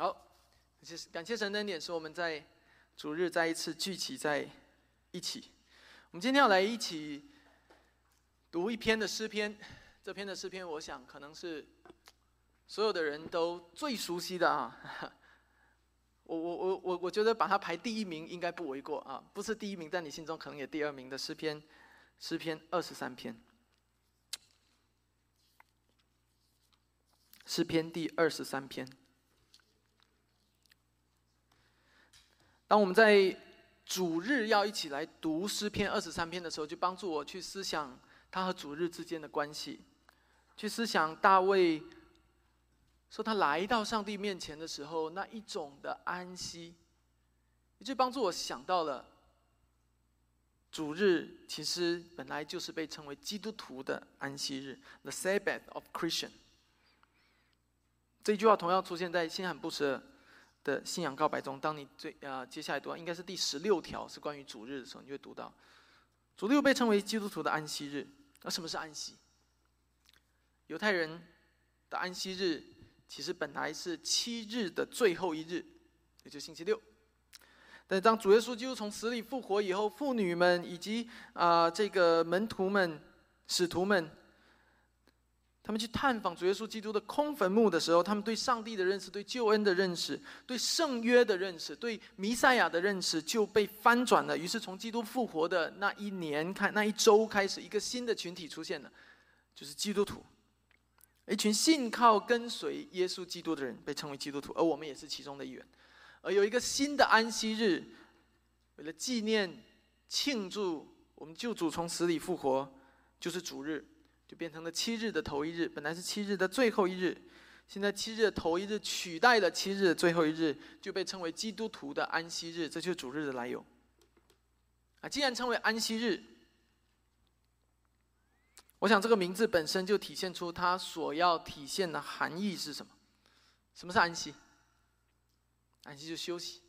好，感谢感谢神的恩典，使我们在主日再一次聚集在一起。我们今天要来一起读一篇的诗篇，这篇的诗篇，我想可能是所有的人都最熟悉的啊。我我我我我觉得把它排第一名应该不为过啊，不是第一名，在你心中可能也第二名的诗篇，诗篇二十三篇，诗篇第二十三篇。当我们在主日要一起来读诗篇二十三篇的时候，就帮助我去思想他和主日之间的关系，去思想大卫说他来到上帝面前的时候那一种的安息，也就帮助我想到了主日其实本来就是被称为基督徒的安息日，the Sabbath of Christian。这句话同样出现在新罕布什。的信仰告白中，当你最啊接下来读，应该是第十六条，是关于主日的时候，你会读到，主日又被称为基督徒的安息日。那什么是安息？犹太人的安息日其实本来是七日的最后一日，也就星期六。但当主耶稣基督从死里复活以后，妇女们以及啊这个门徒们、使徒们。他们去探访主耶稣基督的空坟墓的时候，他们对上帝的认识、对救恩的认识、对圣约的认识、对弥赛亚的认识就被翻转了。于是，从基督复活的那一年看那一周开始，一个新的群体出现了，就是基督徒，一群信靠跟随耶稣基督的人被称为基督徒，而我们也是其中的一员。而有一个新的安息日，为了纪念、庆祝我们救主从死里复活，就是主日。就变成了七日的头一日，本来是七日的最后一日，现在七日的头一日取代了七日的最后一日，就被称为基督徒的安息日，这就是主日的来由。啊，既然称为安息日，我想这个名字本身就体现出它所要体现的含义是什么？什么是安息？安息就休息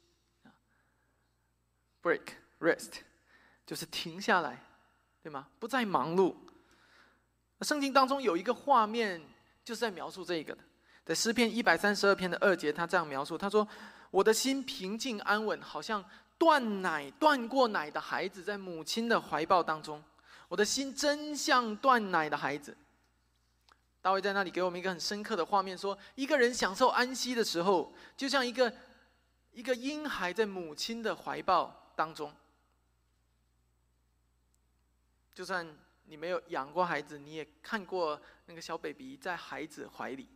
，break rest，就是停下来，对吗？不再忙碌。圣经当中有一个画面，就是在描述这个的。在诗篇一百三十二篇的二节，他这样描述：他说，我的心平静安稳，好像断奶断过奶的孩子在母亲的怀抱当中。我的心真像断奶的孩子。大卫在那里给我们一个很深刻的画面，说一个人享受安息的时候，就像一个一个婴孩在母亲的怀抱当中，就算。你没有养过孩子，你也看过那个小 baby 在孩子怀里，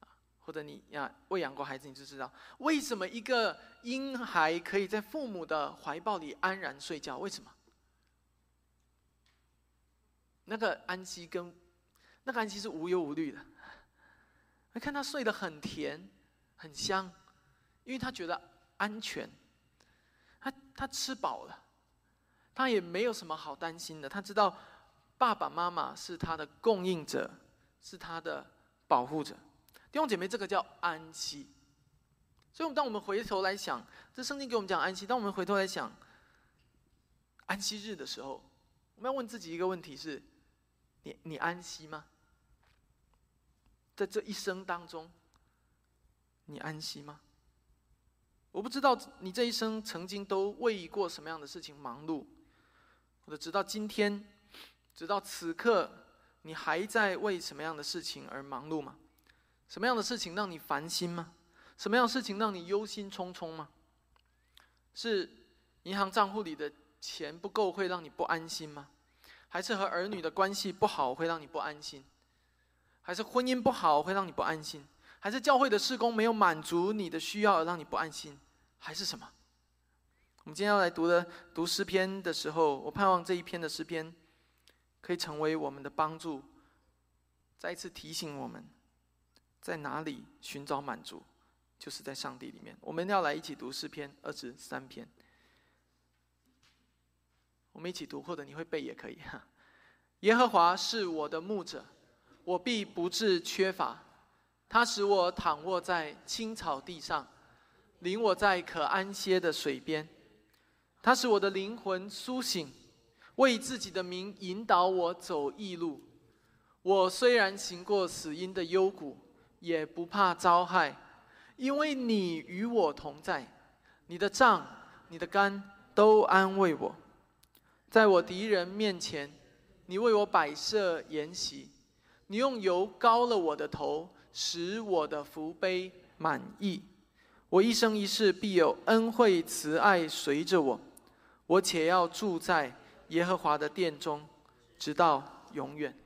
啊，或者你呀喂养过孩子，你就知道为什么一个婴孩可以在父母的怀抱里安然睡觉？为什么？那个安息跟那个安息是无忧无虑的，你看他睡得很甜很香，因为他觉得安全，他他吃饱了，他也没有什么好担心的，他知道。爸爸妈妈是他的供应者，是他的保护者。弟兄姐妹，这个叫安息。所以，当我们回头来想，这圣经给我们讲安息。当我们回头来想安息日的时候，我们要问自己一个问题：是，你你安息吗？在这一生当中，你安息吗？我不知道你这一生曾经都为过什么样的事情忙碌，或者直到今天。直到此刻，你还在为什么样的事情而忙碌吗？什么样的事情让你烦心吗？什么样的事情让你忧心忡忡吗？是银行账户里的钱不够会让你不安心吗？还是和儿女的关系不好会让你不安心？还是婚姻不好会让你不安心？还是教会的事工没有满足你的需要让你不安心？还是什么？我们今天要来读的读诗篇的时候，我盼望这一篇的诗篇。可以成为我们的帮助，再一次提醒我们，在哪里寻找满足，就是在上帝里面。我们要来一起读诗篇二十三篇，我们一起读，或者你会背也可以哈。耶和华是我的牧者，我必不致缺乏。他使我躺卧在青草地上，领我在可安歇的水边。他使我的灵魂苏醒。为自己的名引导我走义路，我虽然行过死荫的幽谷，也不怕遭害，因为你与我同在，你的杖、你的肝都安慰我。在我敌人面前，你为我摆设筵席，你用油膏了我的头，使我的福杯满意。我一生一世必有恩惠慈爱随着我，我且要住在耶和华的殿中，直到永远。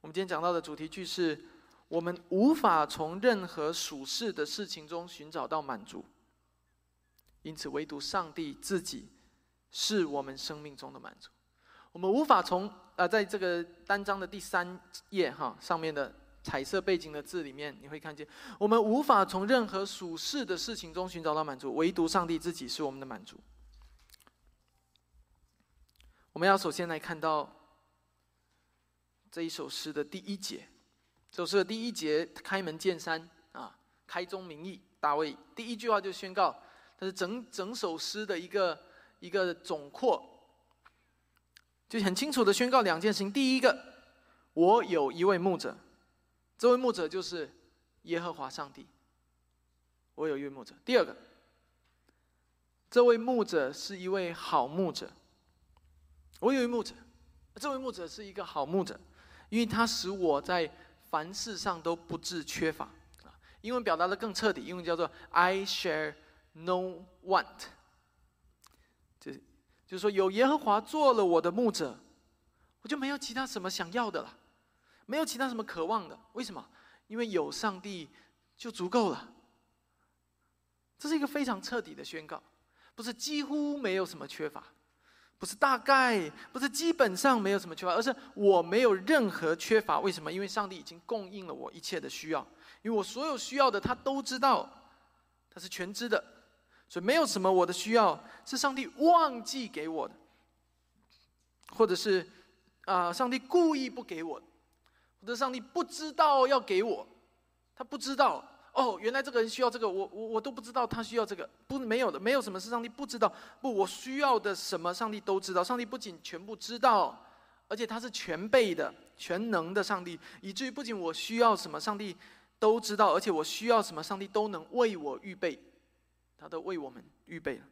我们今天讲到的主题句是：我们无法从任何属世的事情中寻找到满足，因此唯独上帝自己是我们生命中的满足。我们无法从啊，在这个单章的第三页哈上面的彩色背景的字里面，你会看见我们无法从任何属世的事情中寻找到满足，唯独上帝自己是我们的满足。我们要首先来看到。这一首诗的第一节，这首诗的第一节开门见山啊，开宗明义，大卫第一句话就宣告，它是整整首诗的一个一个总括，就很清楚的宣告两件事情：第一个，我有一位牧者，这位牧者就是耶和华上帝。我有一位牧者。第二个，这位牧者是一位好牧者。我有一牧者，这位牧者是一个好牧者。因为他使我在凡事上都不致缺乏啊。英文表达的更彻底，英文叫做 "I share no want"，就是就是说有耶和华做了我的牧者，我就没有其他什么想要的了，没有其他什么渴望的。为什么？因为有上帝就足够了。这是一个非常彻底的宣告，不是几乎没有什么缺乏。不是大概，不是基本上没有什么缺乏，而是我没有任何缺乏。为什么？因为上帝已经供应了我一切的需要，因为我所有需要的他都知道，他是全知的，所以没有什么我的需要是上帝忘记给我的，或者是啊，上帝故意不给我，或者上帝不知道要给我，他不知道。哦，原来这个人需要这个，我我我都不知道他需要这个，不没有的，没有什么是上帝不知道。不，我需要的什么，上帝都知道。上帝不仅全部知道，而且他是全备的、全能的上帝，以至于不仅我需要什么，上帝都知道，而且我需要什么，上帝都能为我预备，他都为我们预备了。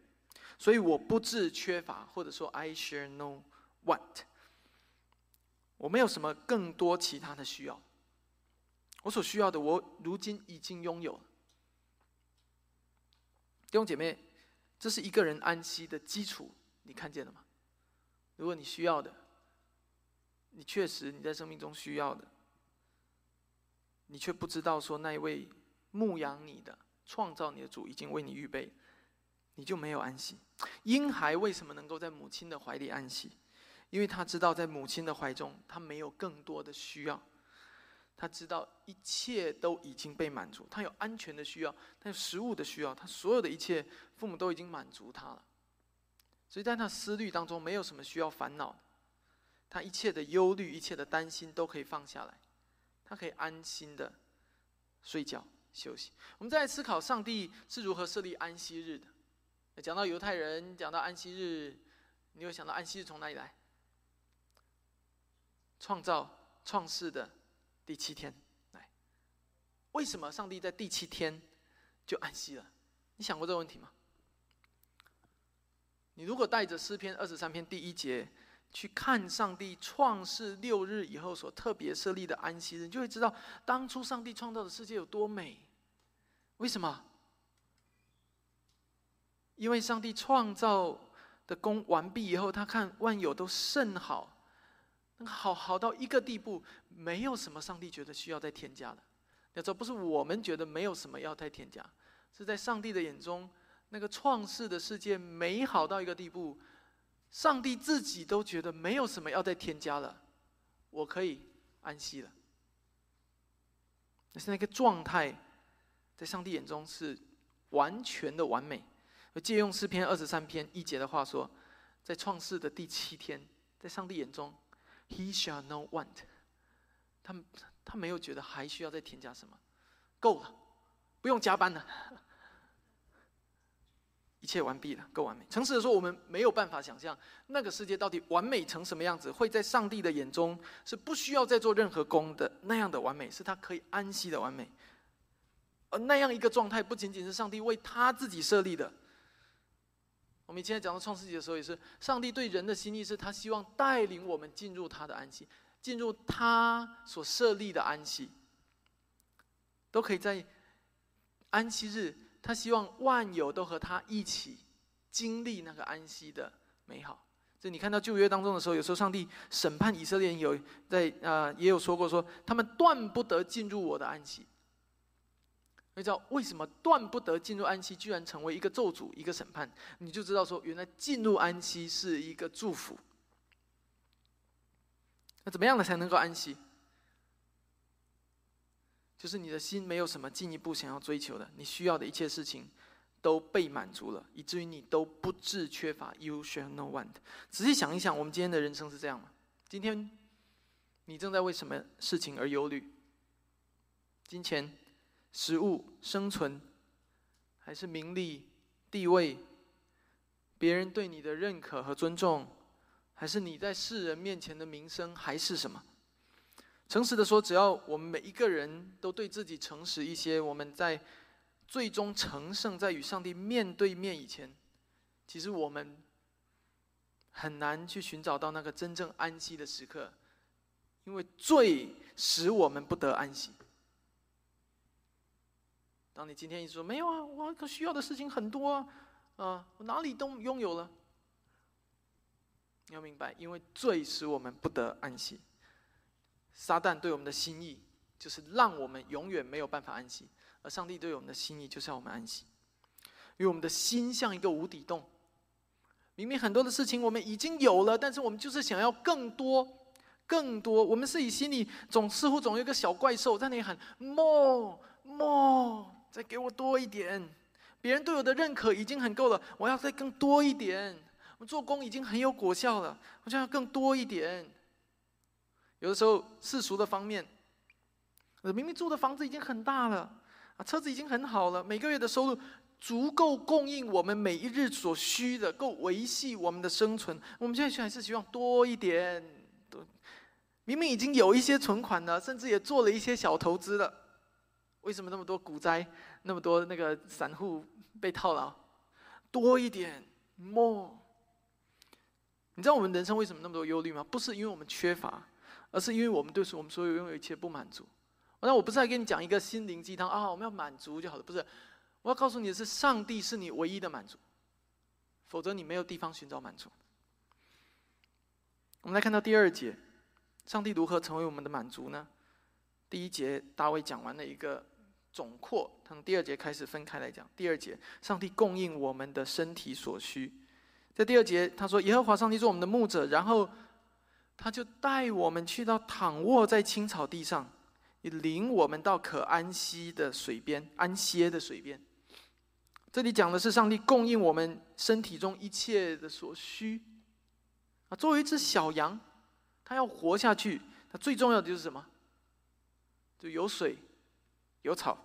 所以我不致缺乏，或者说 I share no want，我没有什么更多其他的需要。我所需要的，我如今已经拥有。弟兄姐妹，这是一个人安息的基础，你看见了吗？如果你需要的，你确实你在生命中需要的，你却不知道说那一位牧养你的、创造你的主已经为你预备，你就没有安息。婴孩为什么能够在母亲的怀里安息？因为他知道在母亲的怀中，他没有更多的需要。他知道一切都已经被满足，他有安全的需要，他有食物的需要，他所有的一切，父母都已经满足他了。所以在他思虑当中，没有什么需要烦恼，他一切的忧虑、一切的担心都可以放下来，他可以安心的睡觉休息。我们再来思考上帝是如何设立安息日的。讲到犹太人，讲到安息日，你有想到安息日从哪里来？创造创世的。第七天，来，为什么上帝在第七天就安息了？你想过这个问题吗？你如果带着诗篇二十三篇第一节去看上帝创世六日以后所特别设立的安息日，你就会知道当初上帝创造的世界有多美。为什么？因为上帝创造的功完毕以后，他看万有都甚好。好好到一个地步，没有什么上帝觉得需要再添加的。要知道，不是我们觉得没有什么要再添加，是在上帝的眼中，那个创世的世界美好到一个地步，上帝自己都觉得没有什么要再添加了，我可以安息了。那是那个状态，在上帝眼中是完全的完美。借用诗篇二十三篇一节的话说，在创世的第七天，在上帝眼中。He shall not want。他他没有觉得还需要再添加什么，够了，不用加班了，一切完毕了，够完美。诚实的说，我们没有办法想象那个世界到底完美成什么样子，会在上帝的眼中是不需要再做任何工的那样的完美，是他可以安息的完美。而那样一个状态，不仅仅是上帝为他自己设立的。我们以前讲到创世纪的时候，也是上帝对人的心意是，他希望带领我们进入他的安息，进入他所设立的安息，都可以在安息日，他希望万有都和他一起经历那个安息的美好。这你看到旧约当中的时候，有时候上帝审判以色列人，有在啊也有说过，说他们断不得进入我的安息。你知道为什么断不得进入安息，居然成为一个咒诅、一个审判？你就知道说，原来进入安息是一个祝福。那怎么样的才能够安息？就是你的心没有什么进一步想要追求的，你需要的一切事情都被满足了，以至于你都不致缺乏。You shall no want。仔细想一想，我们今天的人生是这样吗？今天你正在为什么事情而忧虑？金钱？食物、生存，还是名利、地位？别人对你的认可和尊重，还是你在世人面前的名声，还是什么？诚实的说，只要我们每一个人都对自己诚实一些，我们在最终成圣，在与上帝面对面以前，其实我们很难去寻找到那个真正安息的时刻，因为罪使我们不得安息。当你今天一直说没有啊，我可需要的事情很多啊，啊，我哪里都拥有了。你要明白，因为罪使我们不得安息。撒旦对我们的心意就是让我们永远没有办法安息，而上帝对我们的心意就是要我们安息。因为我们的心像一个无底洞，明明很多的事情我们已经有了，但是我们就是想要更多、更多。我们自己心里总似乎总有一个小怪兽在那里喊 “more more”。再给我多一点，别人对我的认可已经很够了，我要再更多一点。我做工已经很有果效了，我就要更多一点。有的时候世俗的方面，我明明住的房子已经很大了，啊，车子已经很好了，每个月的收入足够供应我们每一日所需的，够维系我们的生存。我们现在还是希望多一点，多。明明已经有一些存款了，甚至也做了一些小投资了。为什么那么多股灾，那么多那个散户被套牢？多一点，more。你知道我们人生为什么那么多忧虑吗？不是因为我们缺乏，而是因为我们对所我们所有拥有一切不满足。那我不是在跟你讲一个心灵鸡汤啊，我们要满足就好了。不是，我要告诉你的是，上帝是你唯一的满足，否则你没有地方寻找满足。我们来看到第二节，上帝如何成为我们的满足呢？第一节大卫讲完了一个。总括，从第二节开始分开来讲。第二节，上帝供应我们的身体所需。在第二节，他说：“耶和华上帝做我们的牧者，然后他就带我们去到躺卧在青草地上，领我们到可安息的水边，安歇的水边。”这里讲的是上帝供应我们身体中一切的所需。啊，作为一只小羊，它要活下去，它最重要的就是什么？就有水，有草。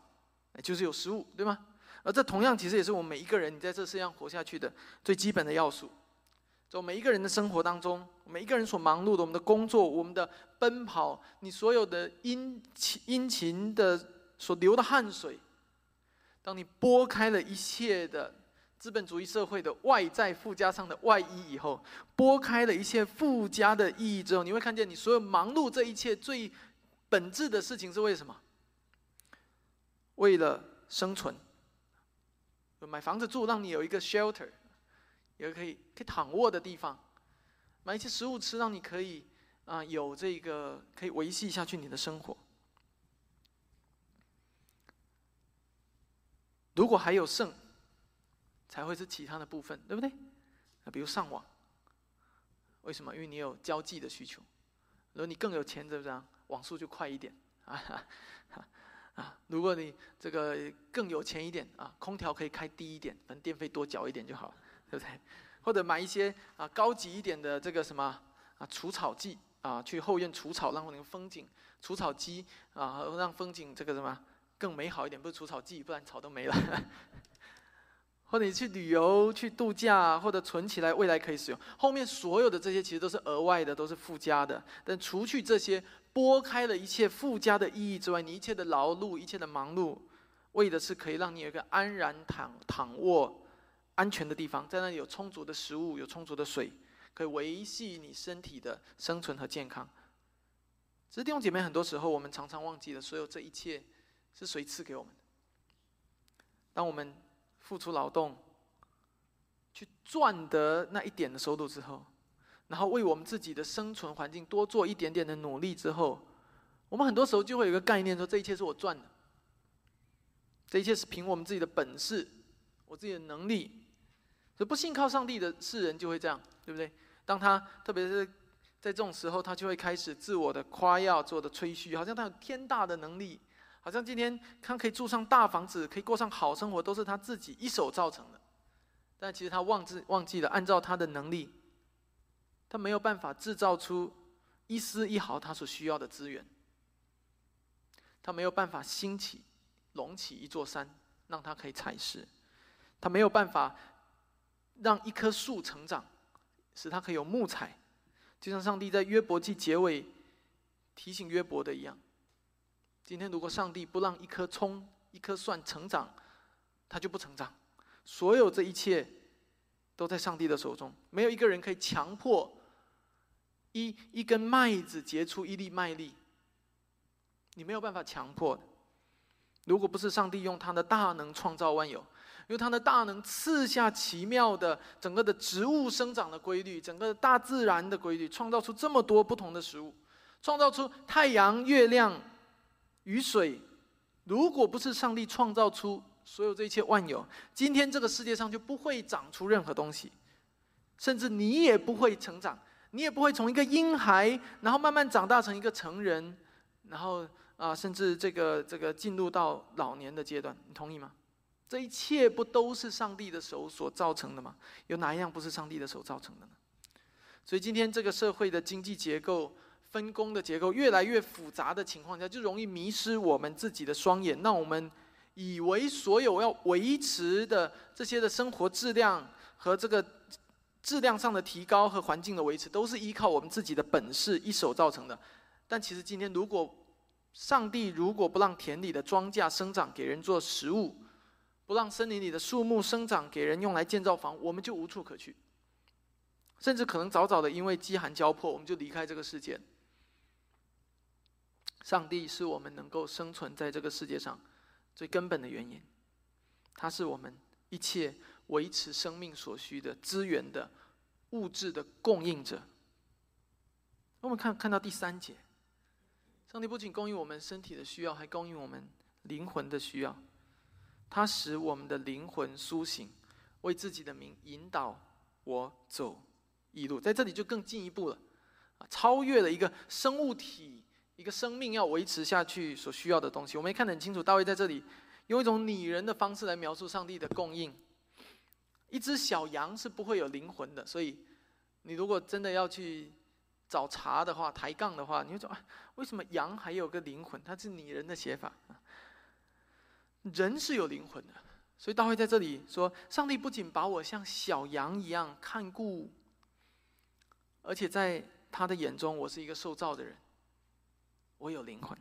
就是有食物，对吗？而这同样其实也是我们每一个人你在这世上活下去的最基本的要素。在每一个人的生活当中，每一个人所忙碌的，我们的工作，我们的奔跑，你所有的殷勤殷勤的所流的汗水，当你拨开了一切的资本主义社会的外在附加上的外衣以后，拨开了一切附加的意义之后，你会看见你所有忙碌这一切最本质的事情是为什么？为了生存，买房子住，让你有一个 shelter，有可以可以躺卧的地方；买一些食物吃，让你可以啊有这个可以维系下去你的生活。如果还有剩，才会是其他的部分，对不对？比如上网，为什么？因为你有交际的需求。如果你更有钱，对不对？网速就快一点 啊。啊，如果你这个更有钱一点啊，空调可以开低一点，反正电费多缴一点就好了，对不对？或者买一些啊高级一点的这个什么啊除草剂啊，去后院除草，让那个风景除草机啊，让风景这个什么更美好一点，不是除草剂，不然草都没了。或者你去旅游去度假，或者存起来未来可以使用。后面所有的这些其实都是额外的，都是附加的。但除去这些。拨开了一切附加的意义之外，你一切的劳碌、一切的忙碌，为的是可以让你有一个安然躺躺卧、安全的地方，在那里有充足的食物、有充足的水，可以维系你身体的生存和健康。只是弟兄姐妹，很多时候我们常常忘记了，所有这一切是谁赐给我们的？当我们付出劳动，去赚得那一点的收入之后，然后为我们自己的生存环境多做一点点的努力之后，我们很多时候就会有一个概念，说这一切是我赚的，这一切是凭我们自己的本事，我自己的能力。所以不信靠上帝的世人就会这样，对不对？当他特别是在这种时候，他就会开始自我的夸耀、自我的吹嘘，好像他有天大的能力，好像今天他可以住上大房子，可以过上好生活，都是他自己一手造成的。但其实他忘记忘记了，按照他的能力，他没有办法制造出一丝一毫他所需要的资源。他没有办法兴起、隆起一座山，让他可以采食；他没有办法让一棵树成长，使他可以有木材。就像上帝在约伯记结尾提醒约伯的一样：今天如果上帝不让一颗葱、一颗蒜成长，它就不成长。所有这一切都在上帝的手中，没有一个人可以强迫一一根麦子结出一粒麦粒。你没有办法强迫。如果不是上帝用他的大能创造万有，用他的大能赐下奇妙的整个的植物生长的规律，整个大自然的规律，创造出这么多不同的食物，创造出太阳、月亮、雨水。如果不是上帝创造出。所有这一切万有，今天这个世界上就不会长出任何东西，甚至你也不会成长，你也不会从一个婴孩，然后慢慢长大成一个成人，然后啊，甚至这个这个进入到老年的阶段，你同意吗？这一切不都是上帝的手所造成的吗？有哪一样不是上帝的手造成的呢？所以今天这个社会的经济结构、分工的结构越来越复杂的情况下，就容易迷失我们自己的双眼，那我们。以为所有要维持的这些的生活质量和这个质量上的提高和环境的维持，都是依靠我们自己的本事一手造成的。但其实今天，如果上帝如果不让田里的庄稼生长给人做食物，不让森林里的树木生长给人用来建造房，我们就无处可去，甚至可能早早的因为饥寒交迫，我们就离开这个世界。上帝是我们能够生存在这个世界上。最根本的原因，它是我们一切维持生命所需的资源的物质的供应者。我们看看到第三节，上帝不仅供应我们身体的需要，还供应我们灵魂的需要。他使我们的灵魂苏醒，为自己的名引导我走一路。在这里就更进一步了，超越了一个生物体。一个生命要维持下去所需要的东西，我们看得很清楚。大卫在这里用一种拟人的方式来描述上帝的供应。一只小羊是不会有灵魂的，所以你如果真的要去找茬的话、抬杠的话，你会说：啊为什么羊还有个灵魂？它是拟人的写法。人是有灵魂的，所以大卫在这里说：上帝不仅把我像小羊一样看顾，而且在他的眼中，我是一个受造的人。我有灵魂，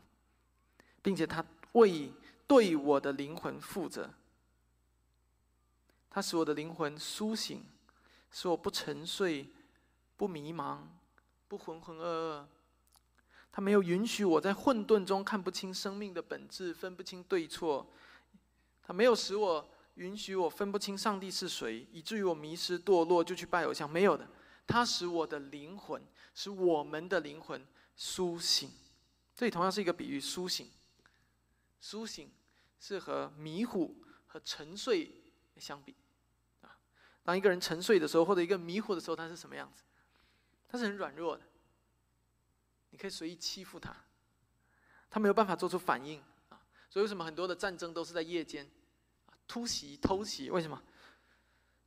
并且他为对我的灵魂负责。他使我的灵魂苏醒，使我不沉睡、不迷茫、不浑浑噩噩。他没有允许我在混沌中看不清生命的本质，分不清对错。他没有使我允许我分不清上帝是谁，以至于我迷失堕落，就去拜偶像。没有的，他使我的灵魂，使我们的灵魂苏醒。这里同样是一个比喻，苏醒。苏醒是和迷糊和沉睡相比啊。当一个人沉睡的时候，或者一个迷糊的时候，他是什么样子？他是很软弱的，你可以随意欺负他，他没有办法做出反应啊。所以为什么很多的战争都是在夜间突袭、偷袭？为什么？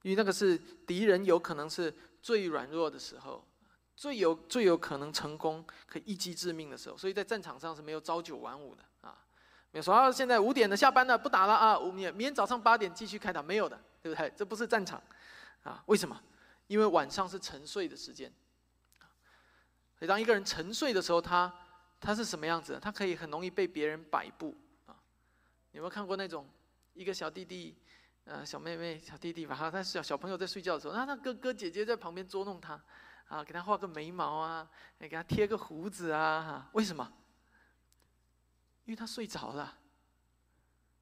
因为那个是敌人有可能是最软弱的时候。最有最有可能成功，可以一击致命的时候，所以在战场上是没有朝九晚五的啊，没有说啊，现在五点了，下班了，不打了啊，明明天早上八点继续开打，没有的，对不对？这不是战场，啊，为什么？因为晚上是沉睡的时间，所以当一个人沉睡的时候，他他是什么样子？他可以很容易被别人摆布啊。有没有看过那种一个小弟弟，呃，小妹妹、小弟弟吧，他小小朋友在睡觉的时候，那他哥哥姐姐在旁边捉弄他，啊，给他画个眉毛啊，给他贴个胡子啊，哈，为什么？因为他睡着了，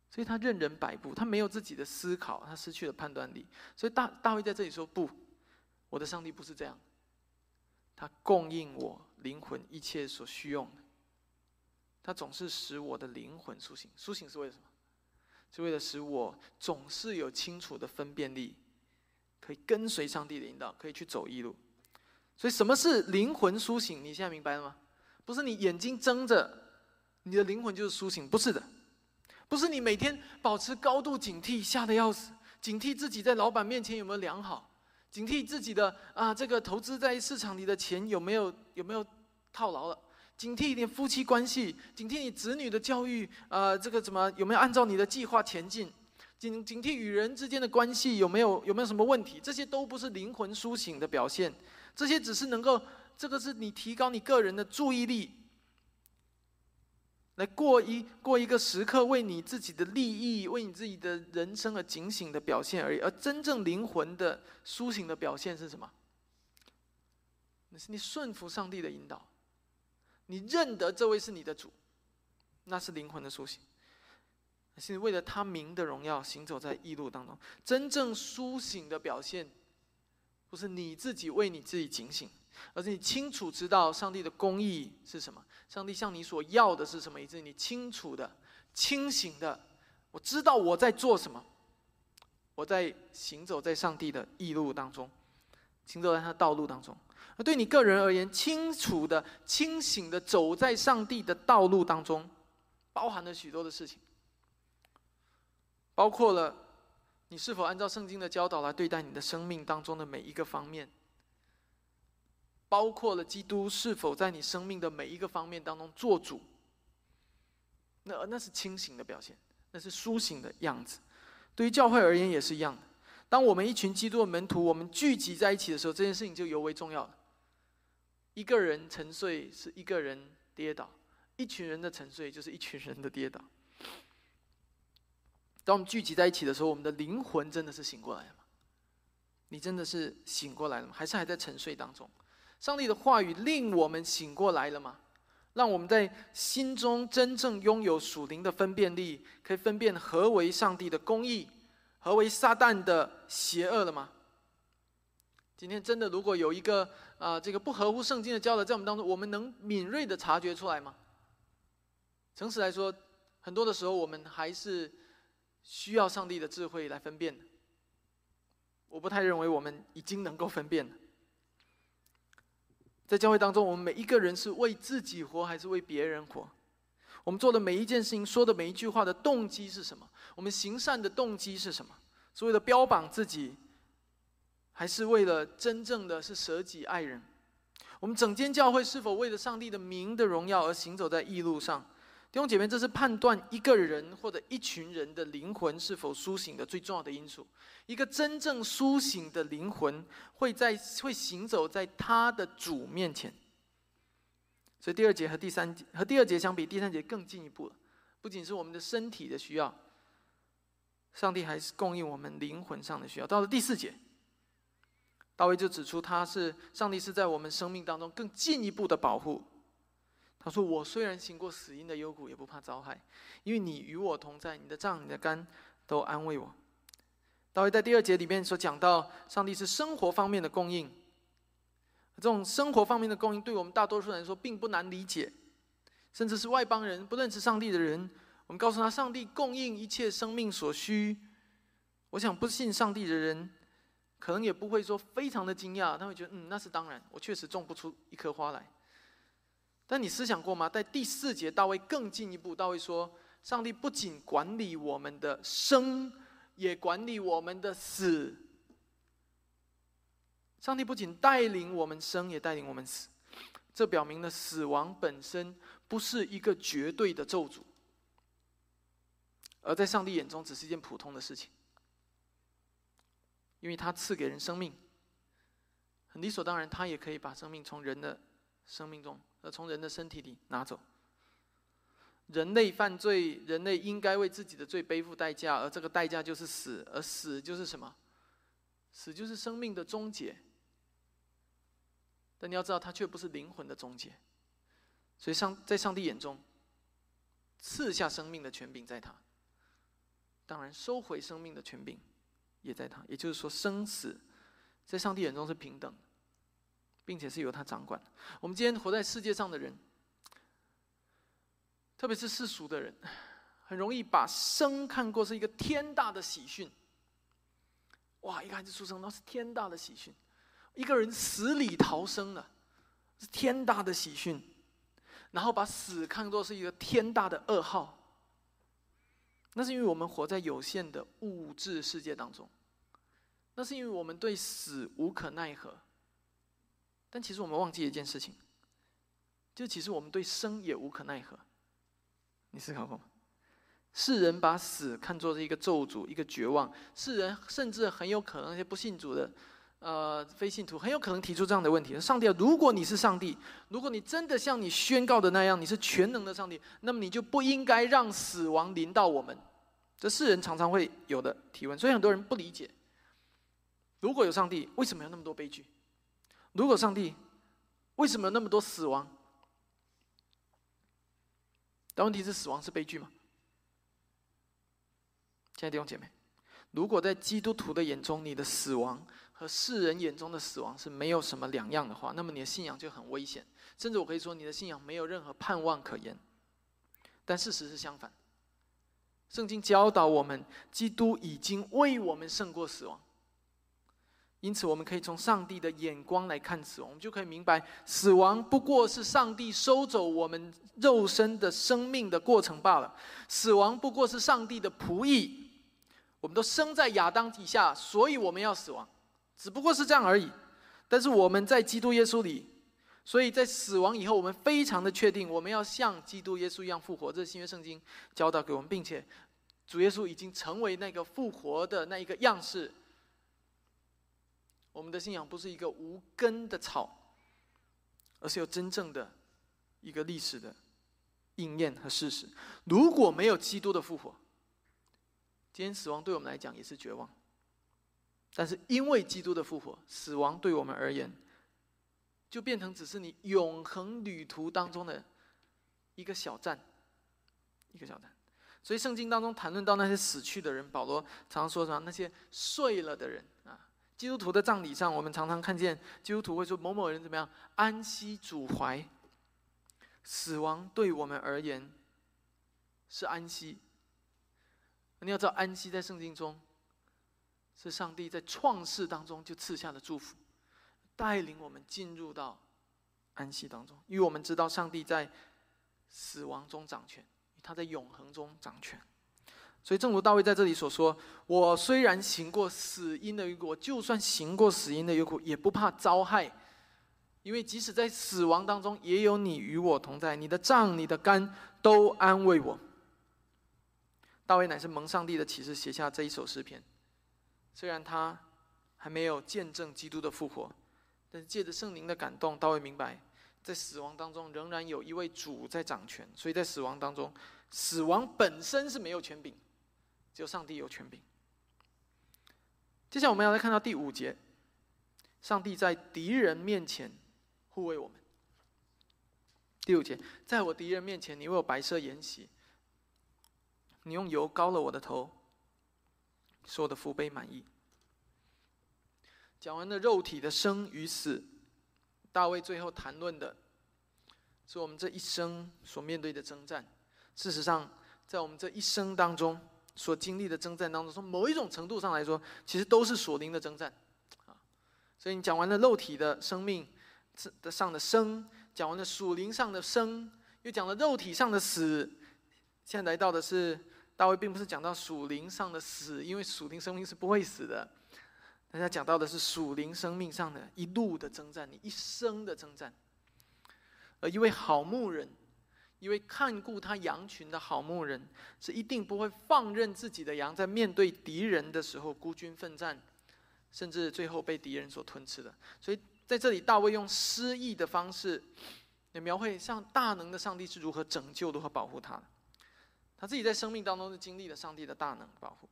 所以他任人摆布，他没有自己的思考，他失去了判断力。所以大大卫在这里说：“不，我的上帝不是这样，他供应我灵魂一切所需用的。他总是使我的灵魂苏醒，苏醒是为了什么？是为了使我总是有清楚的分辨力，可以跟随上帝的引导，可以去走一路。所以，什么是灵魂苏醒？你现在明白了吗？不是你眼睛睁着。”你的灵魂就是苏醒，不是的，不是你每天保持高度警惕，吓得要死，警惕自己在老板面前有没有良好，警惕自己的啊这个投资在市场里的钱有没有有没有套牢了，警惕一点夫妻关系，警惕你子女的教育啊这个怎么有没有按照你的计划前进，警警惕与人之间的关系有没有有没有什么问题，这些都不是灵魂苏醒的表现，这些只是能够这个是你提高你个人的注意力。来过一过一个时刻，为你自己的利益，为你自己的人生而警醒的表现而已。而真正灵魂的苏醒的表现是什么？那是你顺服上帝的引导，你认得这位是你的主，那是灵魂的苏醒。是为了他名的荣耀，行走在异路当中。真正苏醒的表现，不是你自己为你自己警醒。而是你清楚知道上帝的公义是什么，上帝向你所要的是什么，以致你清楚的、清醒的，我知道我在做什么，我在行走在上帝的义路当中，行走在他的道路当中。而对你个人而言，清楚的、清醒的走在上帝的道路当中，包含了许多的事情，包括了你是否按照圣经的教导来对待你的生命当中的每一个方面。包括了基督是否在你生命的每一个方面当中做主，那那是清醒的表现，那是苏醒的样子。对于教会而言也是一样的。当我们一群基督的门徒，我们聚集在一起的时候，这件事情就尤为重要了。一个人沉睡是一个人跌倒，一群人的沉睡就是一群人的跌倒。当我们聚集在一起的时候，我们的灵魂真的是醒过来了吗？你真的是醒过来了吗？还是还在沉睡当中？上帝的话语令我们醒过来了吗？让我们在心中真正拥有属灵的分辨力，可以分辨何为上帝的公义，何为撒旦的邪恶了吗？今天真的，如果有一个啊，这个不合乎圣经的教导在我们当中，我们能敏锐的察觉出来吗？诚实来说，很多的时候我们还是需要上帝的智慧来分辨的。我不太认为我们已经能够分辨了。在教会当中，我们每一个人是为自己活，还是为别人活？我们做的每一件事情，说的每一句话的动机是什么？我们行善的动机是什么？是为了标榜自己，还是为了真正的是舍己爱人？我们整间教会是否为了上帝的名的荣耀而行走在义路上？弟兄姐妹，这是判断一个人或者一群人的灵魂是否苏醒的最重要的因素。一个真正苏醒的灵魂会在会行走在他的主面前。所以第二节和第三节和第二节相比，第三节更进一步了。不仅是我们的身体的需要，上帝还是供应我们灵魂上的需要。到了第四节，大卫就指出，他是上帝是在我们生命当中更进一步的保护。他说：“我虽然行过死荫的幽谷，也不怕遭害，因为你与我同在，你的杖、你的肝都安慰我。”大卫在第二节里面所讲到，上帝是生活方面的供应。这种生活方面的供应，对我们大多数人来说并不难理解，甚至是外邦人不认识上帝的人，我们告诉他上帝供应一切生命所需。我想不信上帝的人，可能也不会说非常的惊讶，他会觉得嗯，那是当然，我确实种不出一棵花来。那你思想过吗？在第四节，大卫更进一步，大卫说：“上帝不仅管理我们的生，也管理我们的死。上帝不仅带领我们生，也带领我们死。这表明了死亡本身不是一个绝对的咒诅，而在上帝眼中只是一件普通的事情，因为他赐给人生命，很理所当然，他也可以把生命从人的生命中。”而从人的身体里拿走，人类犯罪，人类应该为自己的罪背负代价，而这个代价就是死，而死就是什么？死就是生命的终结。但你要知道，它却不是灵魂的终结。所以上在上帝眼中，赐下生命的权柄在他；当然，收回生命的权柄也在他。也就是说，生死在上帝眼中是平等，并且是由他掌管。我们今天活在世界上的人。特别是世俗的人，很容易把生看作是一个天大的喜讯。哇，一个孩子出生那是天大的喜讯；一个人死里逃生了，是天大的喜讯。然后把死看作是一个天大的噩耗。那是因为我们活在有限的物质世界当中，那是因为我们对死无可奈何。但其实我们忘记一件事情，就其实我们对生也无可奈何。你思考过吗？世人把死看作是一个咒诅，一个绝望。世人甚至很有可能，那些不信主的，呃，非信徒很有可能提出这样的问题：上帝，如果你是上帝，如果你真的像你宣告的那样，你是全能的上帝，那么你就不应该让死亡临到我们。这世人常常会有的提问，所以很多人不理解：如果有上帝，为什么有那么多悲剧？如果上帝，为什么有那么多死亡？但问题是，死亡是悲剧吗？亲爱的弟兄姐妹，如果在基督徒的眼中，你的死亡和世人眼中的死亡是没有什么两样的话，那么你的信仰就很危险，甚至我可以说，你的信仰没有任何盼望可言。但事实是相反，圣经教导我们，基督已经为我们胜过死亡。因此，我们可以从上帝的眼光来看死亡，我们就可以明白，死亡不过是上帝收走我们肉身的生命的过程罢了。死亡不过是上帝的仆役，我们都生在亚当底下，所以我们要死亡，只不过是这样而已。但是我们在基督耶稣里，所以在死亡以后，我们非常的确定，我们要像基督耶稣一样复活。这是新约圣经教导给我们，并且主耶稣已经成为那个复活的那一个样式。我们的信仰不是一个无根的草，而是有真正的一个历史的应验和事实。如果没有基督的复活，今天死亡对我们来讲也是绝望。但是因为基督的复活，死亡对我们而言，就变成只是你永恒旅途当中的一个小站，一个小站。所以圣经当中谈论到那些死去的人，保罗常常说什么？那些睡了的人啊。基督徒的葬礼上，我们常常看见基督徒会说某某人怎么样安息主怀。死亡对我们而言是安息。你要知道，安息在圣经中是上帝在创世当中就赐下的祝福，带领我们进入到安息当中，因为我们知道上帝在死亡中掌权，他在永恒中掌权。所以，正如大卫在这里所说：“我虽然行过死荫的幽谷，就算行过死荫的幽谷，也不怕遭害，因为即使在死亡当中，也有你与我同在。你的杖、你的肝都安慰我。”大卫乃是蒙上帝的启示写下这一首诗篇。虽然他还没有见证基督的复活，但是借着圣灵的感动，大卫明白，在死亡当中仍然有一位主在掌权。所以在死亡当中，死亡本身是没有权柄。只有上帝有权柄。接下来我们要来看到第五节，上帝在敌人面前护卫我们。第五节，在我敌人面前，你为我白色筵席，你用油膏了我的头，使我的福杯满意。讲完了肉体的生与死，大卫最后谈论的是我们这一生所面对的征战。事实上，在我们这一生当中，所经历的征战当中，从某一种程度上来说，其实都是属灵的征战，啊，所以你讲完了肉体的生命的上的生，讲完了属灵上的生，又讲了肉体上的死，现在来到的是大卫，并不是讲到属灵上的死，因为属灵生命是不会死的，大家讲到的是属灵生命上的一路的征战，你一生的征战，而一位好牧人。一位看顾他羊群的好牧人，是一定不会放任自己的羊在面对敌人的时候孤军奋战，甚至最后被敌人所吞吃的。所以在这里，大卫用诗意的方式，来描绘像大能的上帝是如何拯救、如何保护他的。他自己在生命当中是经历了上帝的大能保护。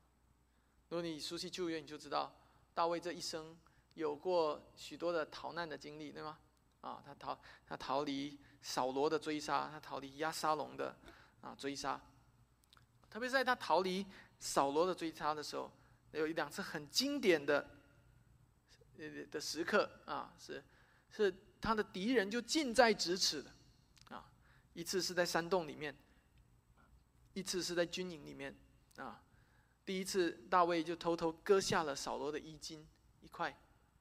如果你熟悉旧约，你就知道大卫这一生有过许多的逃难的经历，对吗？啊，他逃，他逃离扫罗的追杀，他逃离亚沙龙的啊追杀。特别在他逃离扫罗的追杀的时候，有一两次很经典的呃的时刻啊，是是他的敌人就近在咫尺的啊，一次是在山洞里面。一次是在军营里面，啊，第一次大卫就偷偷割下了扫罗的衣襟一块，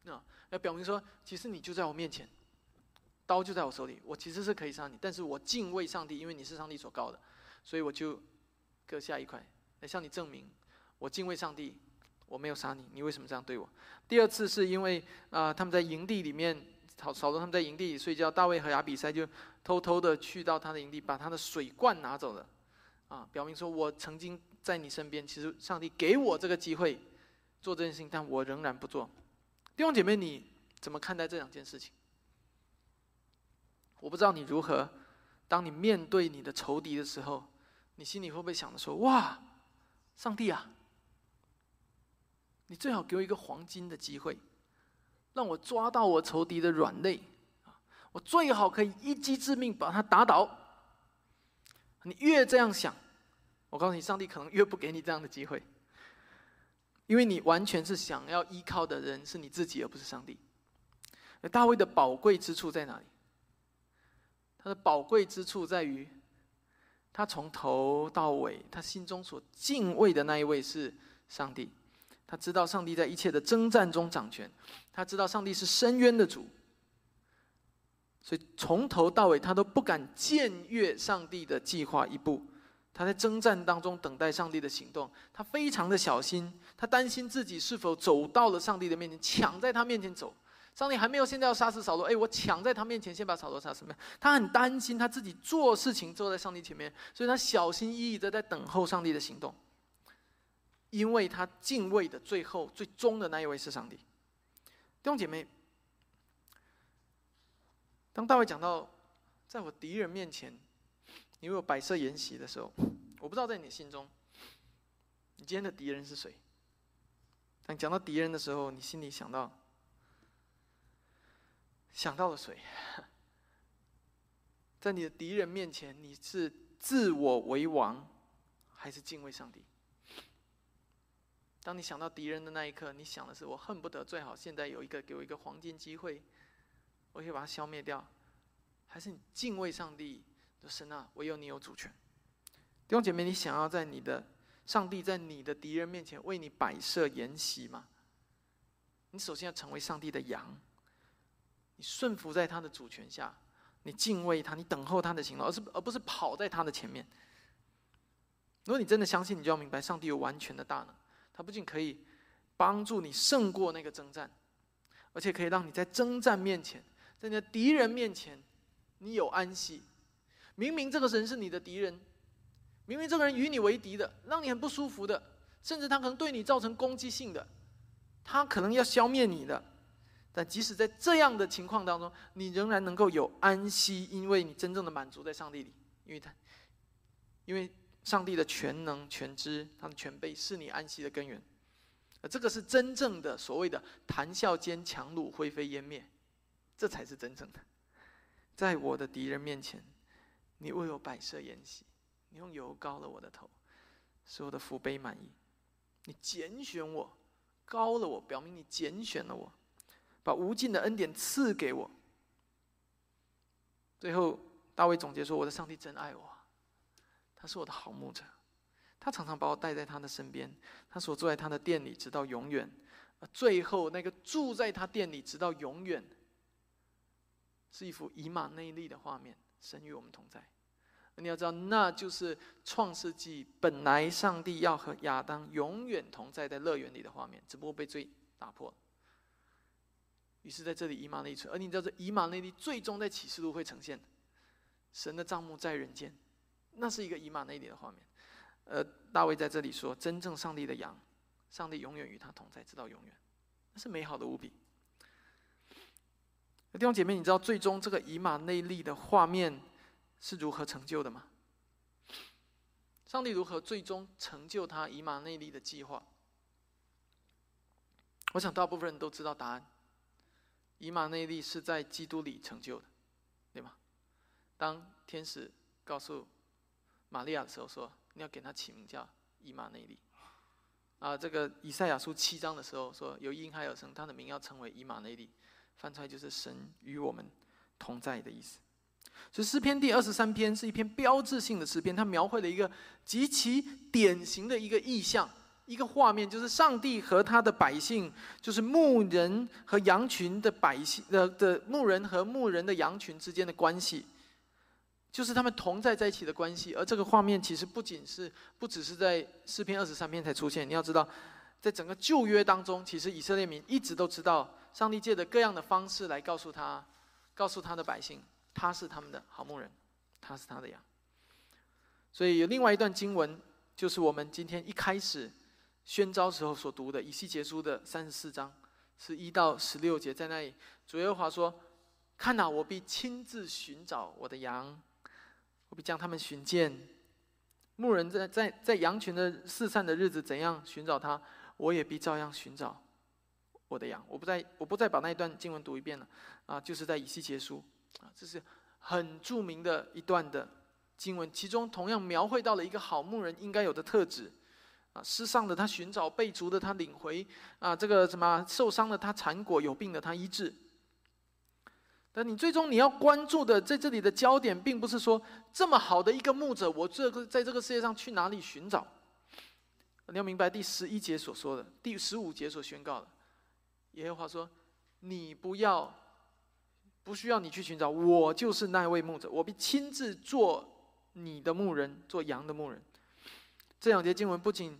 啊，要表明说，其实你就在我面前，刀就在我手里，我其实是可以杀你，但是我敬畏上帝，因为你是上帝所告的，所以我就割下一块来向你证明，我敬畏上帝，我没有杀你，你为什么这样对我？第二次是因为啊，他们在营地里面，扫扫罗他们在营地里睡觉，大卫和亚比赛就偷偷的去到他的营地，把他的水罐拿走了。啊，表明说我曾经在你身边，其实上帝给我这个机会做这件事情，但我仍然不做。弟兄姐妹，你怎么看待这两件事情？我不知道你如何，当你面对你的仇敌的时候，你心里会不会想着说：“哇，上帝啊，你最好给我一个黄金的机会，让我抓到我仇敌的软肋，我最好可以一击致命，把他打倒。”你越这样想，我告诉你，上帝可能越不给你这样的机会，因为你完全是想要依靠的人是你自己，而不是上帝。大卫的宝贵之处在哪里？他的宝贵之处在于，他从头到尾，他心中所敬畏的那一位是上帝。他知道上帝在一切的征战中掌权，他知道上帝是深渊的主。所以从头到尾，他都不敢僭越上帝的计划一步。他在征战当中等待上帝的行动，他非常的小心，他担心自己是否走到了上帝的面前，抢在他面前走。上帝还没有现在要杀死扫罗，哎，我抢在他面前，先把扫罗杀死。他很担心他自己做事情坐在上帝前面，所以他小心翼翼的在等候上帝的行动，因为他敬畏的最后最终的那一位是上帝。弟兄姐妹。当大卫讲到，在我敌人面前，你为我摆设筵席的时候，我不知道在你心中，你今天的敌人是谁？当讲到敌人的时候，你心里想到，想到了谁？在你的敌人面前，你是自我为王，还是敬畏上帝？当你想到敌人的那一刻，你想的是我恨不得最好现在有一个给我一个黄金机会。我可以把它消灭掉，还是你敬畏上帝的神啊？唯有你有主权。弟兄姐妹，你想要在你的上帝在你的敌人面前为你摆设筵席吗？你首先要成为上帝的羊，你顺服在他的主权下，你敬畏他，你等候他的行动，而是而不是跑在他的前面。如果你真的相信，你就要明白，上帝有完全的大能，他不仅可以帮助你胜过那个征战，而且可以让你在征战面前。在你的敌人面前，你有安息。明明这个人是你的敌人，明明这个人与你为敌的，让你很不舒服的，甚至他可能对你造成攻击性的，他可能要消灭你的。但即使在这样的情况当中，你仍然能够有安息，因为你真正的满足在上帝里，因为他，因为上帝的全能全知，他的全备是你安息的根源。而这个是真正的所谓的谈笑间强弩灰飞烟灭。这才是真正的，在我的敌人面前，你为我摆设筵席，你用油膏了我的头，使我的福杯满意。你拣选我，高了我，表明你拣选了我，把无尽的恩典赐给我。最后，大卫总结说：“我的上帝真爱我，他是我的好牧者，他常常把我带在他的身边，他所住在他的店里，直到永远。最后，那个住在他店里直到永远。”是一幅以马内利的画面，神与我们同在。你要知道，那就是创世纪本来上帝要和亚当永远同在在乐园里的画面，只不过被罪打破。于是在这里以马内利，而你知道这以马内利最终在启示录会呈现，神的帐幕在人间，那是一个以马内利的画面。呃，大卫在这里说，真正上帝的羊，上帝永远与他同在，直到永远，那是美好的无比。弟兄姐妹，你知道最终这个以马内利的画面是如何成就的吗？上帝如何最终成就他以马内利的计划？我想大部分人都知道答案。以马内利是在基督里成就的，对吗？当天使告诉玛利亚的时候，说你要给他起名叫以马内利。啊，这个以赛亚书七章的时候说有婴孩而生，他的名要称为以马内利，翻出来就是神与我们同在的意思。所以诗篇第二十三篇是一篇标志性的诗篇，它描绘了一个极其典型的一个意象、一个画面，就是上帝和他的百姓，就是牧人和羊群的百姓的的牧人和牧人的羊群之间的关系，就是他们同在在一起的关系。而这个画面其实不仅是不只是在诗篇二十三篇才出现，你要知道，在整个旧约当中，其实以色列民一直都知道，上帝借着各样的方式来告诉他，告诉他的百姓。他是他们的好牧人，他是他的羊。所以有另外一段经文，就是我们今天一开始宣召时候所读的以西结书的三十四章，是一到十六节，在那里主耶和华说：“看哪，我必亲自寻找我的羊，我必将他们寻见。牧人在在在羊群的四散的日子怎样寻找他，我也必照样寻找我的羊。”我不再我不再把那一段经文读一遍了啊，就是在以西结书。啊，这是很著名的一段的经文，其中同样描绘到了一个好牧人应该有的特质。啊，失丧的他寻找，被逐的他领回，啊，这个什么受伤的他缠果，有病的他医治。但你最终你要关注的，在这里的焦点，并不是说这么好的一个牧者，我这个在这个世界上去哪里寻找？你要明白第十一节所说的，第十五节所宣告的，耶和华说：“你不要。”不需要你去寻找，我就是那位牧者，我必亲自做你的牧人，做羊的牧人。这两节经文不仅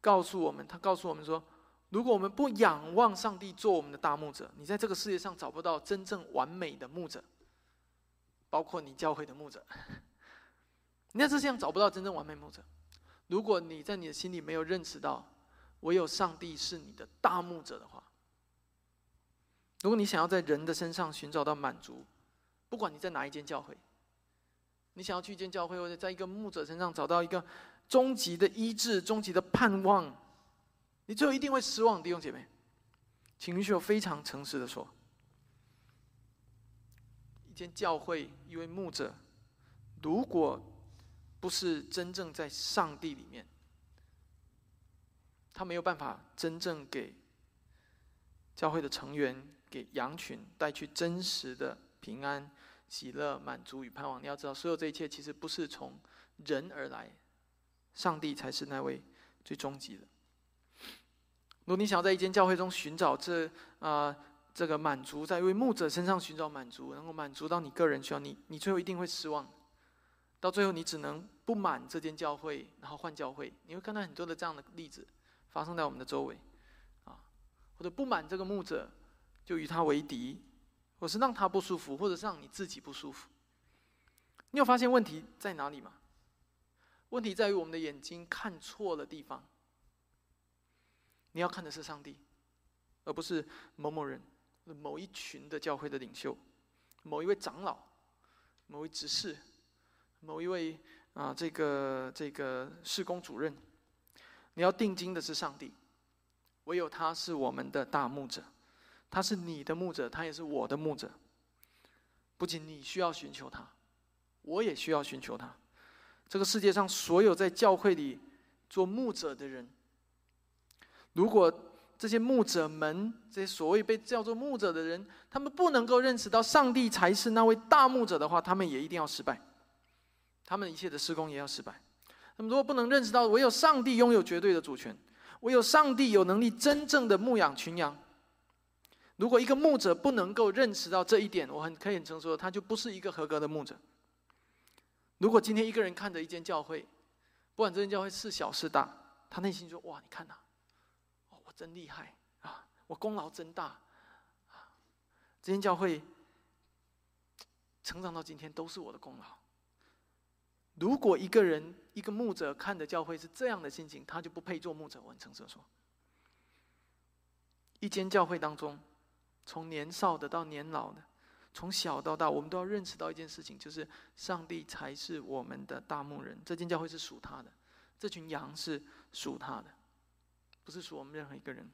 告诉我们，他告诉我们说，如果我们不仰望上帝做我们的大牧者，你在这个世界上找不到真正完美的牧者，包括你教会的牧者，你在这世上找不到真正完美牧者。如果你在你的心里没有认识到，唯有上帝是你的大牧者的话，如果你想要在人的身上寻找到满足，不管你在哪一间教会，你想要去一间教会，或者在一个牧者身上找到一个终极的医治、终极的盼望，你最后一定会失望，弟兄姐妹。请允许我非常诚实的说，一间教会一位牧者，如果不是真正在上帝里面，他没有办法真正给教会的成员。给羊群带去真实的平安、喜乐、满足与盼望。你要知道，所有这一切其实不是从人而来，上帝才是那位最终极的。如果你想要在一间教会中寻找这啊这个满足，在一位牧者身上寻找满足，能够满足到你个人需要，你你最后一定会失望。到最后，你只能不满这间教会，然后换教会。你会看到很多的这样的例子发生在我们的周围，啊，或者不满这个牧者。就与他为敌，或是让他不舒服，或者是让你自己不舒服。你有发现问题在哪里吗？问题在于我们的眼睛看错了地方。你要看的是上帝，而不是某某人、某一群的教会的领袖、某一位长老、某位执事、某一位啊这个这个施工主任。你要定睛的是上帝，唯有他是我们的大牧者。他是你的牧者，他也是我的牧者。不仅你需要寻求他，我也需要寻求他。这个世界上所有在教会里做牧者的人，如果这些牧者们，这些所谓被叫做牧者的人，他们不能够认识到上帝才是那位大牧者的话，他们也一定要失败。他们一切的施工也要失败。那么，如果不能认识到唯有上帝拥有绝对的主权，唯有上帝有能力真正的牧养群羊。如果一个牧者不能够认识到这一点，我很可以很诚实说，他就不是一个合格的牧者。如果今天一个人看着一间教会，不管这间教会是小是大，他内心说：“哇，你看呐，哦，我真厉害啊，我功劳真大啊，这间教会成长到今天都是我的功劳。”如果一个人一个牧者看着教会是这样的心情，他就不配做牧者。我很诚实说，一间教会当中。从年少的到年老的，从小到大，我们都要认识到一件事情，就是上帝才是我们的大牧人。这间教会是属他的，这群羊是属他的，不是属我们任何一个人。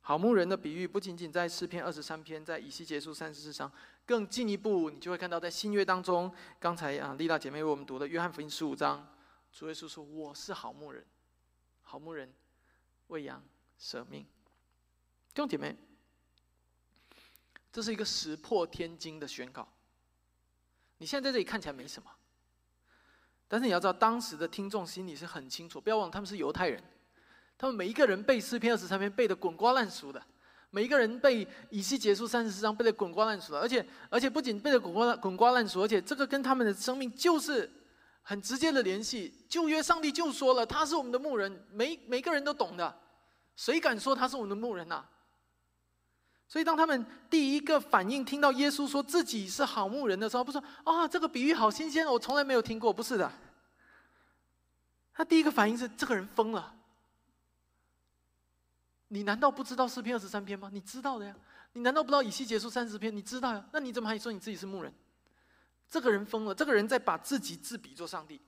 好牧人的比喻不仅仅在诗篇二十三篇，在以西结束三十四章，更进一步，你就会看到在新约当中，刚才啊丽娜姐妹为我们读的约翰福音十五章，主耶稣说：“我是好牧人，好牧人为羊舍命。”弟兄姐妹，这是一个石破天惊的宣告。你现在在这里看起来没什么，但是你要知道，当时的听众心里是很清楚，不要忘了他们是犹太人。他们每一个人背诗篇二十三篇背的滚瓜烂熟的，每一个人背以西结束三十四章背的滚瓜烂熟的，而且而且不仅背的滚瓜滚瓜烂熟，而且这个跟他们的生命就是很直接的联系。旧约上帝就说了，他是我们的牧人，每每个人都懂的，谁敢说他是我们的牧人呐？所以当他们第一个反应听到耶稣说自己是好牧人的时候，不说啊这个比喻好新鲜，我从来没有听过，不是的。他第一个反应是这个人疯了。你难道不知道诗篇二十三篇吗？你知道的呀。你难道不知道以西结束三十篇？你知道呀。那你怎么还说你自己是牧人？这个人疯了。这个人在把自己自比作上帝。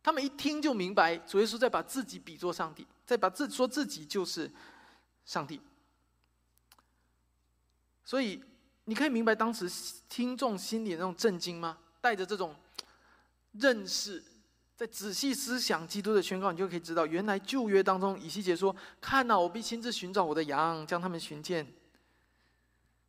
他们一听就明白，主耶稣在把自己比作上帝，在把自说自己就是上帝。所以你可以明白当时听众心里那种震惊吗？带着这种认识。在仔细思想基督的宣告，你就可以知道，原来旧约当中以西结说：“看呐，我必亲自寻找我的羊，将他们寻见。”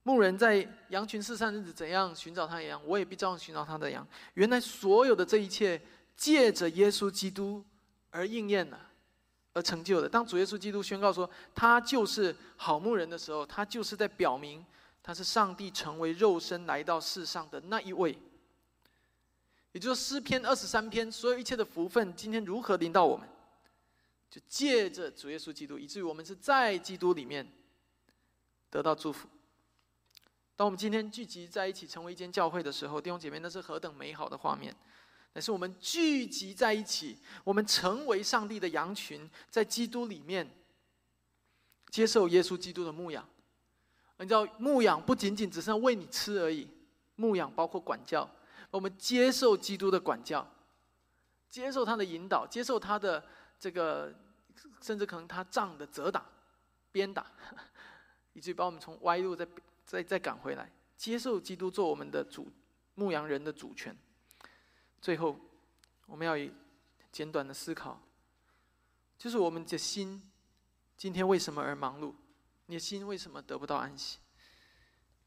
牧人在羊群四散日子怎样寻找他的羊，我也必照样寻找他的羊。原来所有的这一切，借着耶稣基督而应验了，而成就的。当主耶稣基督宣告说他就是好牧人的时候，他就是在表明他是上帝成为肉身来到世上的那一位。也就是诗篇二十三篇，所有一切的福分，今天如何临到我们？就借着主耶稣基督，以至于我们是在基督里面得到祝福。当我们今天聚集在一起，成为一间教会的时候，弟兄姐妹，那是何等美好的画面！那是我们聚集在一起，我们成为上帝的羊群，在基督里面接受耶稣基督的牧养。你知道，牧养不仅仅只是喂你吃而已，牧养包括管教。我们接受基督的管教，接受他的引导，接受他的这个，甚至可能他杖的责打、鞭打，以至于把我们从歪路再再再赶回来。接受基督做我们的主牧羊人的主权。最后，我们要以简短的思考，就是我们的心今天为什么而忙碌？你的心为什么得不到安息？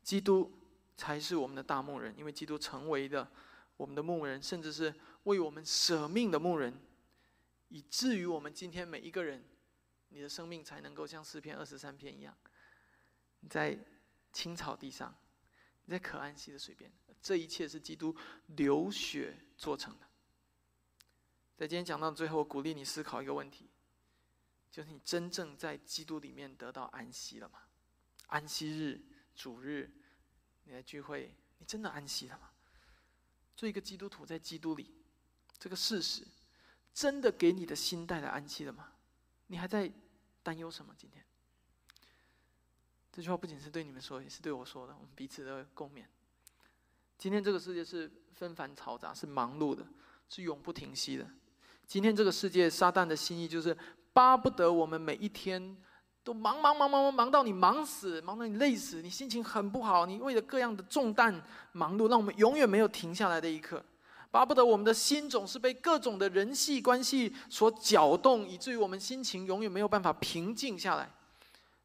基督。才是我们的大牧人，因为基督成为的我们的牧人，甚至是为我们舍命的牧人，以至于我们今天每一个人，你的生命才能够像诗篇二十三篇一样，在青草地上，在可安息的水边，这一切是基督流血做成的。在今天讲到最后，我鼓励你思考一个问题，就是你真正在基督里面得到安息了吗？安息日、主日。你来聚会，你真的安息了吗？做一个基督徒在基督里，这个事实真的给你的心带来安息了吗？你还在担忧什么？今天这句话不仅是对你们说，也是对我说的，我们彼此的共勉。今天这个世界是纷繁嘈杂，是忙碌的，是永不停息的。今天这个世界，撒旦的心意就是巴不得我们每一天。都忙忙忙忙忙忙到你忙死，忙到你累死，你心情很不好，你为了各样的重担忙碌，让我们永远没有停下来的一刻，巴不得我们的心总是被各种的人际关系所搅动，以至于我们心情永远没有办法平静下来，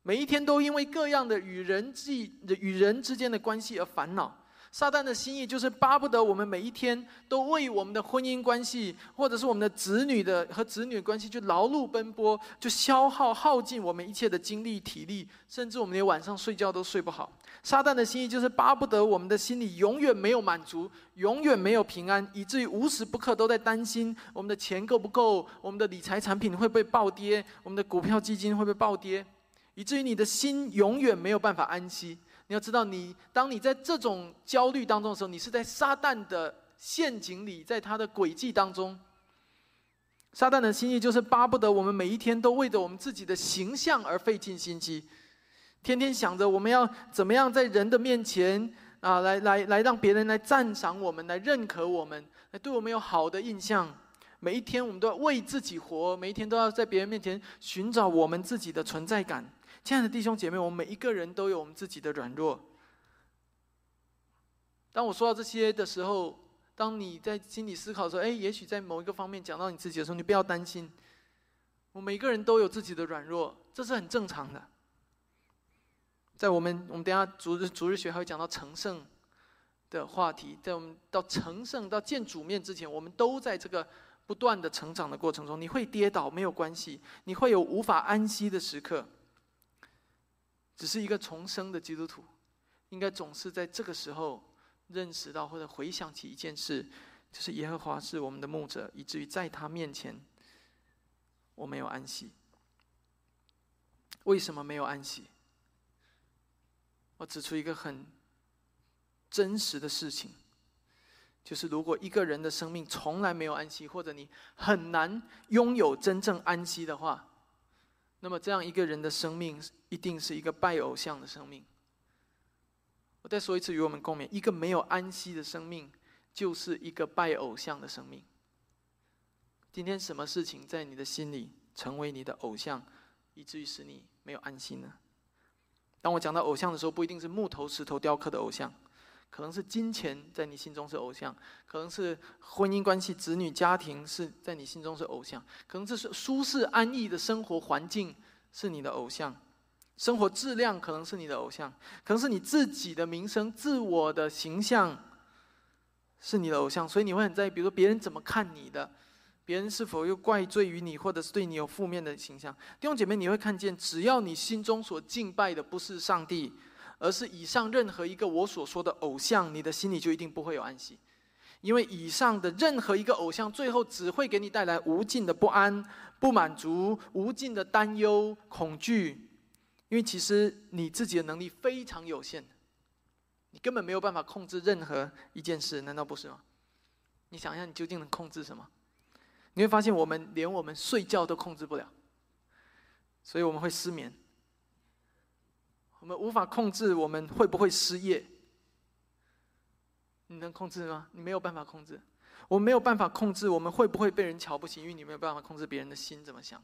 每一天都因为各样的与人际与人之间的关系而烦恼。撒旦的心意就是巴不得我们每一天都为我们的婚姻关系，或者是我们的子女的和子女关系，就劳碌奔波，就消耗耗尽我们一切的精力体力，甚至我们连晚上睡觉都睡不好。撒旦的心意就是巴不得我们的心里永远没有满足，永远没有平安，以至于无时不刻都在担心我们的钱够不够，我们的理财产品会不会暴跌，我们的股票基金会不会暴跌，以至于你的心永远没有办法安息。你要知道，你当你在这种焦虑当中的时候，你是在撒旦的陷阱里，在他的诡计当中。撒旦的心意就是巴不得我们每一天都为着我们自己的形象而费尽心机，天天想着我们要怎么样在人的面前啊，来来来，让别人来赞赏我们，来认可我们，来对我们有好的印象。每一天，我们都要为自己活，每一天都要在别人面前寻找我们自己的存在感。亲爱的弟兄姐妹，我们每一个人都有我们自己的软弱。当我说到这些的时候，当你在心里思考说：“哎，也许在某一个方面讲到你自己的时候，你不要担心。我们每个人都有自己的软弱，这是很正常的。在我们我们等下逐日逐日学还会讲到成圣的话题，在我们到成圣到见主面之前，我们都在这个不断的成长的过程中。你会跌倒没有关系，你会有无法安息的时刻。只是一个重生的基督徒，应该总是在这个时候。认识到或者回想起一件事，就是耶和华是我们的牧者，以至于在他面前，我没有安息。为什么没有安息？我指出一个很真实的事情，就是如果一个人的生命从来没有安息，或者你很难拥有真正安息的话，那么这样一个人的生命一定是一个拜偶像的生命。我再说一次，与我们共勉：一个没有安息的生命，就是一个拜偶像的生命。今天什么事情在你的心里成为你的偶像，以至于使你没有安心呢？当我讲到偶像的时候，不一定是木头、石头雕刻的偶像，可能是金钱在你心中是偶像，可能是婚姻关系、子女家庭是在你心中是偶像，可能这是舒适安逸的生活环境是你的偶像。生活质量可能是你的偶像，可能是你自己的名声、自我的形象是你的偶像，所以你会很在意，比如说别人怎么看你的，别人是否又怪罪于你，或者是对你有负面的形象。弟兄姐妹，你会看见，只要你心中所敬拜的不是上帝，而是以上任何一个我所说的偶像，你的心里就一定不会有安息，因为以上的任何一个偶像，最后只会给你带来无尽的不安、不满足、无尽的担忧、恐惧。因为其实你自己的能力非常有限，你根本没有办法控制任何一件事，难道不是吗？你想一下，你究竟能控制什么？你会发现，我们连我们睡觉都控制不了，所以我们会失眠。我们无法控制我们会不会失业，你能控制吗？你没有办法控制。我没有办法控制我们会不会被人瞧不起，因为你没有办法控制别人的心怎么想。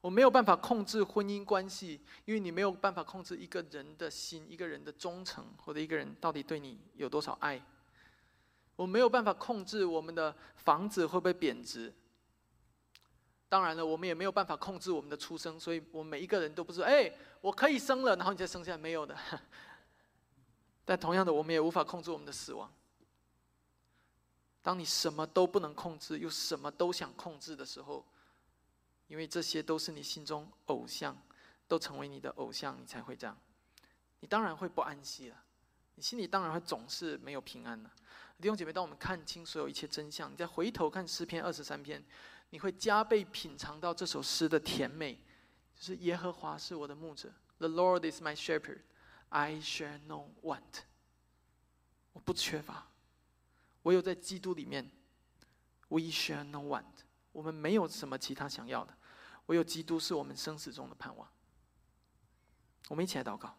我没有办法控制婚姻关系，因为你没有办法控制一个人的心，一个人的忠诚，或者一个人到底对你有多少爱。我没有办法控制我们的房子会不会贬值。当然了，我们也没有办法控制我们的出生，所以我们每一个人都不是哎，我可以生了，然后你再生下来，没有的。但同样的，我们也无法控制我们的死亡。当你什么都不能控制，又什么都想控制的时候。因为这些都是你心中偶像，都成为你的偶像，你才会这样。你当然会不安息了，你心里当然会总是没有平安了。弟兄姐妹，当我们看清所有一切真相，你再回头看诗篇二十三篇，你会加倍品尝到这首诗的甜美。就是耶和华是我的牧者，The Lord is my shepherd, I shall no want。我不缺乏，唯有在基督里面，We shall no want。我们没有什么其他想要的，唯有基督是我们生死中的盼望。我们一起来祷告。